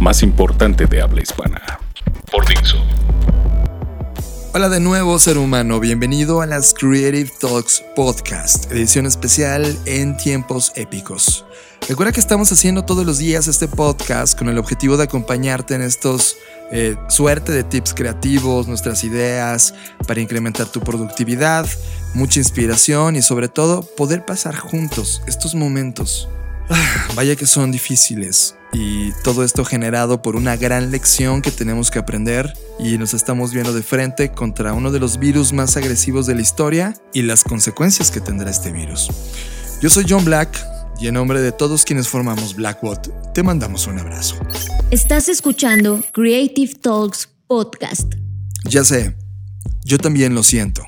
más importante de habla hispana. Por Dixo. Hola de nuevo, ser humano. Bienvenido a las Creative Talks Podcast, edición especial en tiempos épicos. Recuerda que estamos haciendo todos los días este podcast con el objetivo de acompañarte en estos eh, suerte de tips creativos, nuestras ideas para incrementar tu productividad, mucha inspiración y sobre todo poder pasar juntos estos momentos. Ah, vaya que son difíciles y todo esto generado por una gran lección que tenemos que aprender y nos estamos viendo de frente contra uno de los virus más agresivos de la historia y las consecuencias que tendrá este virus. Yo soy John Black y en nombre de todos quienes formamos Blackbot, te mandamos un abrazo. Estás escuchando Creative Talks Podcast. Ya sé, yo también lo siento.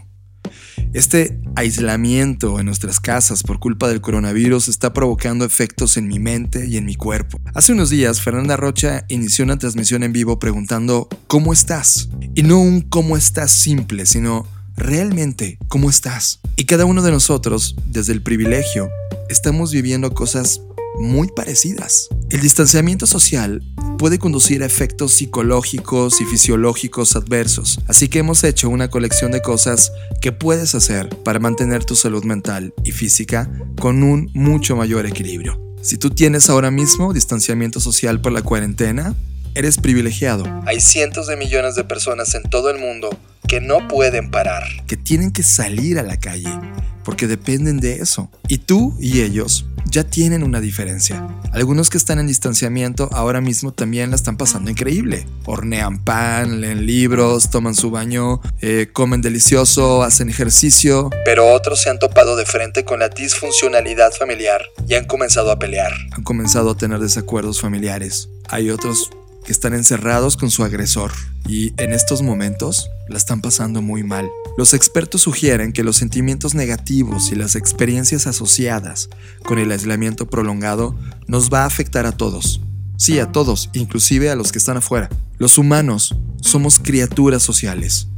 Este aislamiento en nuestras casas por culpa del coronavirus está provocando efectos en mi mente y en mi cuerpo. Hace unos días, Fernanda Rocha inició una transmisión en vivo preguntando ¿cómo estás? Y no un cómo estás simple, sino realmente cómo estás. Y cada uno de nosotros, desde el privilegio, estamos viviendo cosas muy parecidas. El distanciamiento social puede conducir a efectos psicológicos y fisiológicos adversos, así que hemos hecho una colección de cosas que puedes hacer para mantener tu salud mental y física con un mucho mayor equilibrio. Si tú tienes ahora mismo distanciamiento social por la cuarentena, eres privilegiado. Hay cientos de millones de personas en todo el mundo que no pueden parar, que tienen que salir a la calle, porque dependen de eso. Y tú y ellos ya tienen una diferencia. Algunos que están en distanciamiento ahora mismo también la están pasando increíble. Hornean pan, leen libros, toman su baño, eh, comen delicioso, hacen ejercicio. Pero otros se han topado de frente con la disfuncionalidad familiar y han comenzado a pelear. Han comenzado a tener desacuerdos familiares. Hay otros que están encerrados con su agresor y en estos momentos la están pasando muy mal. Los expertos sugieren que los sentimientos negativos y las experiencias asociadas con el aislamiento prolongado nos va a afectar a todos. Sí, a todos, inclusive a los que están afuera. Los humanos somos criaturas sociales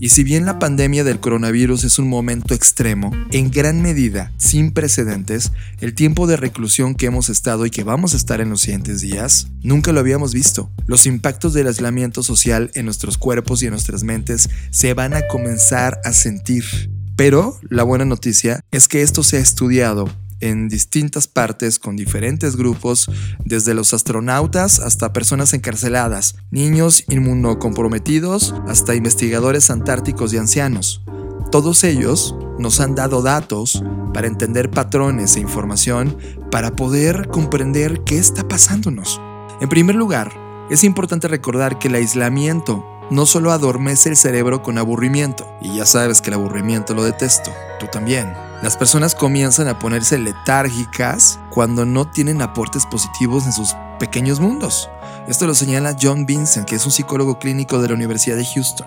y si bien la pandemia del coronavirus es un momento extremo, en gran medida sin precedentes, el tiempo de reclusión que hemos estado y que vamos a estar en los siguientes días, nunca lo habíamos visto. Los impactos del aislamiento social en nuestros cuerpos y en nuestras mentes se van a comenzar a sentir. Pero la buena noticia es que esto se ha estudiado en distintas partes con diferentes grupos, desde los astronautas hasta personas encarceladas, niños inmunocomprometidos hasta investigadores antárticos y ancianos. Todos ellos nos han dado datos para entender patrones e información para poder comprender qué está pasándonos. En primer lugar, es importante recordar que el aislamiento no solo adormece el cerebro con aburrimiento, y ya sabes que el aburrimiento lo detesto, tú también. Las personas comienzan a ponerse letárgicas cuando no tienen aportes positivos en sus pequeños mundos. Esto lo señala John Vincent, que es un psicólogo clínico de la Universidad de Houston.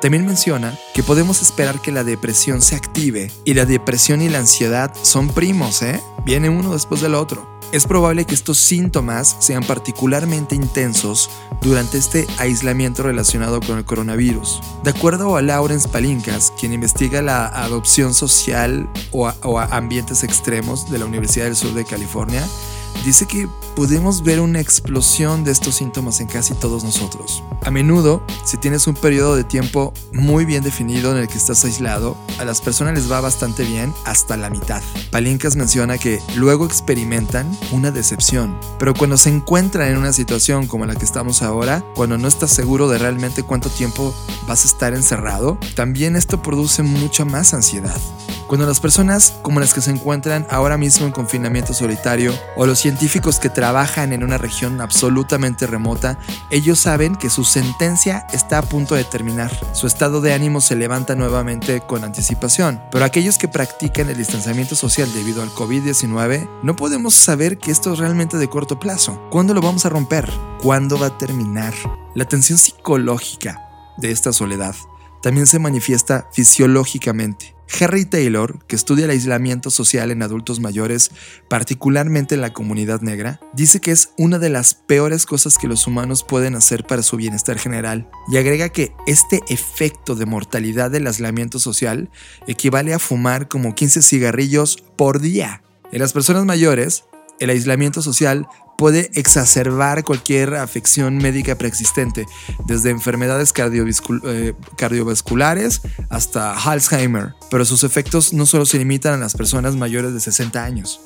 También menciona que podemos esperar que la depresión se active y la depresión y la ansiedad son primos, ¿eh? Viene uno después del otro. Es probable que estos síntomas sean particularmente intensos durante este aislamiento relacionado con el coronavirus. De acuerdo a Lawrence Palinkas, quien investiga la adopción social o, ambientes extremos de la Universidad del Sur de California, dice que podemos ver una explosión de estos síntomas en casi todos nosotros. A menudo, si tienes un periodo de tiempo muy bien definido en el que estás aislado, a las personas les va bastante bien hasta la mitad. Palinkas menciona que luego experimentan una decepción, pero cuando se encuentran en una situación como la que estamos ahora, cuando no estás seguro de realmente cuánto tiempo vas a estar encerrado, también esto produce mucha más ansiedad. Cuando las personas como las que se encuentran ahora mismo en confinamiento solitario o los científicos que trabajan en una región absolutamente remota, ellos saben que su sentencia está a punto de terminar. Su estado de ánimo se levanta nuevamente con anticipación. Pero aquellos que practican el distanciamiento social debido al COVID-19, no podemos saber que esto es realmente de corto plazo. ¿Cuándo lo vamos a romper? ¿Cuándo va a terminar? La tensión psicológica de esta soledad también se manifiesta fisiológicamente. Harry Taylor, que estudia el aislamiento social en adultos mayores, particularmente en la comunidad negra, dice que es una de las peores cosas que los humanos pueden hacer para su bienestar general, y agrega que este efecto de mortalidad del aislamiento social equivale a fumar como 15 cigarrillos por día. En las personas mayores, el aislamiento social puede exacerbar cualquier afección médica preexistente, desde enfermedades eh, cardiovasculares hasta Alzheimer, pero sus efectos no solo se limitan a las personas mayores de 60 años.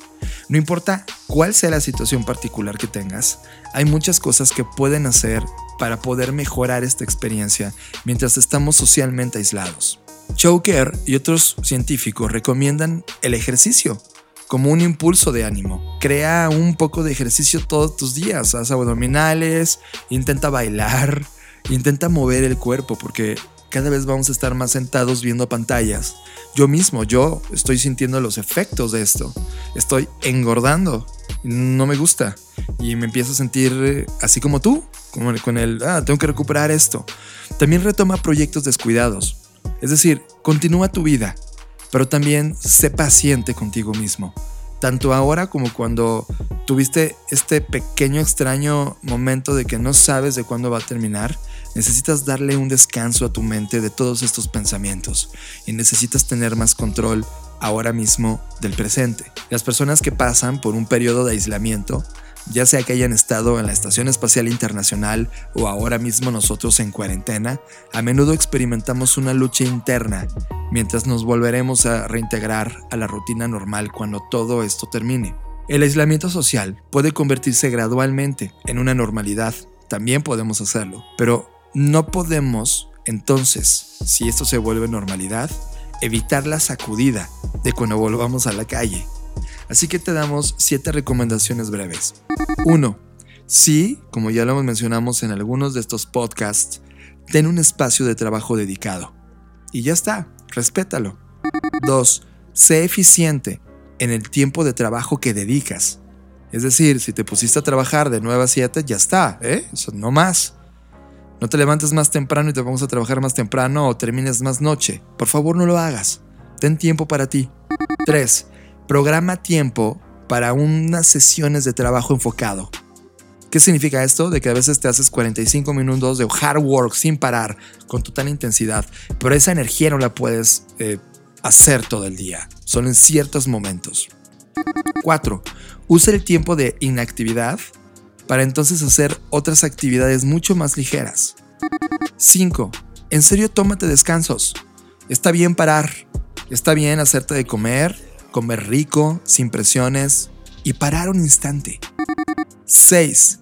No importa cuál sea la situación particular que tengas, hay muchas cosas que pueden hacer para poder mejorar esta experiencia mientras estamos socialmente aislados. Choker y otros científicos recomiendan el ejercicio como un impulso de ánimo. Crea un poco de ejercicio todos tus días, haz abdominales, intenta bailar, intenta mover el cuerpo porque cada vez vamos a estar más sentados viendo pantallas. Yo mismo, yo estoy sintiendo los efectos de esto. Estoy engordando. No me gusta. Y me empiezo a sentir eh, así como tú, como con el, ah, tengo que recuperar esto. También retoma proyectos descuidados. Es decir, continúa tu vida, pero también sé paciente contigo mismo. Tanto ahora como cuando tuviste este pequeño extraño momento de que no sabes de cuándo va a terminar, necesitas darle un descanso a tu mente de todos estos pensamientos y necesitas tener más control ahora mismo del presente. Las personas que pasan por un periodo de aislamiento ya sea que hayan estado en la Estación Espacial Internacional o ahora mismo nosotros en cuarentena, a menudo experimentamos una lucha interna mientras nos volveremos a reintegrar a la rutina normal cuando todo esto termine. El aislamiento social puede convertirse gradualmente en una normalidad, también podemos hacerlo, pero no podemos entonces, si esto se vuelve normalidad, evitar la sacudida de cuando volvamos a la calle Así que te damos 7 recomendaciones breves. 1. Sí, como ya lo mencionamos en algunos de estos podcasts, ten un espacio de trabajo dedicado. Y ya está, respétalo. 2. Sé eficiente en el tiempo de trabajo que dedicas. Es decir, si te pusiste a trabajar de 9 a 7, ya está, ¿eh? Eso, no más. No te levantes más temprano y te vamos a trabajar más temprano o termines más noche. Por favor, no lo hagas. Ten tiempo para ti. 3 programa tiempo para unas sesiones de trabajo enfocado. ¿Qué significa esto? De que a veces te haces 45 minutos de hard work sin parar, con total intensidad, pero esa energía no la puedes eh, hacer todo el día, solo en ciertos momentos. 4. Usa el tiempo de inactividad para entonces hacer otras actividades mucho más ligeras. 5. En serio, tómate descansos. Está bien parar, está bien hacerte de comer, comer rico, sin presiones y parar un instante. 6.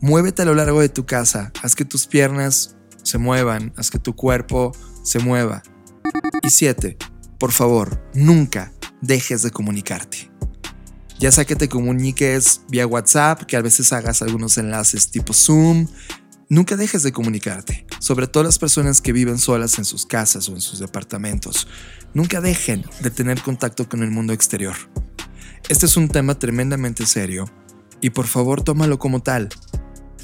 Muévete a lo largo de tu casa, haz que tus piernas se muevan, haz que tu cuerpo se mueva. Y 7. Por favor, nunca dejes de comunicarte. Ya sea que te comuniques vía WhatsApp, que a veces hagas algunos enlaces tipo Zoom, nunca dejes de comunicarte, sobre todo las personas que viven solas en sus casas o en sus departamentos. Nunca dejen de tener contacto con el mundo exterior. Este es un tema tremendamente serio y por favor tómalo como tal.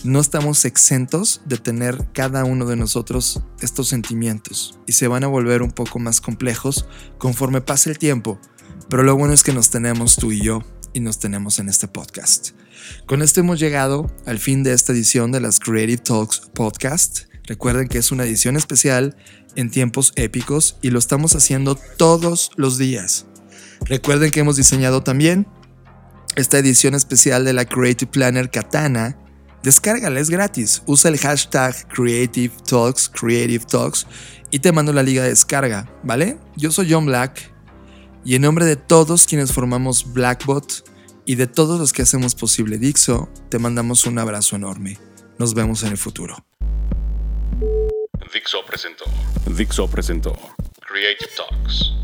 No estamos exentos de tener cada uno de nosotros estos sentimientos y se van a volver un poco más complejos conforme pase el tiempo, pero lo bueno es que nos tenemos tú y yo y nos tenemos en este podcast. Con esto hemos llegado al fin de esta edición de las Creative Talks Podcast. Recuerden que es una edición especial en tiempos épicos y lo estamos haciendo todos los días. Recuerden que hemos diseñado también esta edición especial de la Creative Planner Katana. Descárgala, es gratis. Usa el hashtag Creative Talks, Creative Talks y te mando la liga de descarga, ¿vale? Yo soy John Black y en nombre de todos quienes formamos Blackbot y de todos los que hacemos posible Dixo, te mandamos un abrazo enorme. Nos vemos en el futuro. Dixo presentó. Dixo presentó. Creative Talks.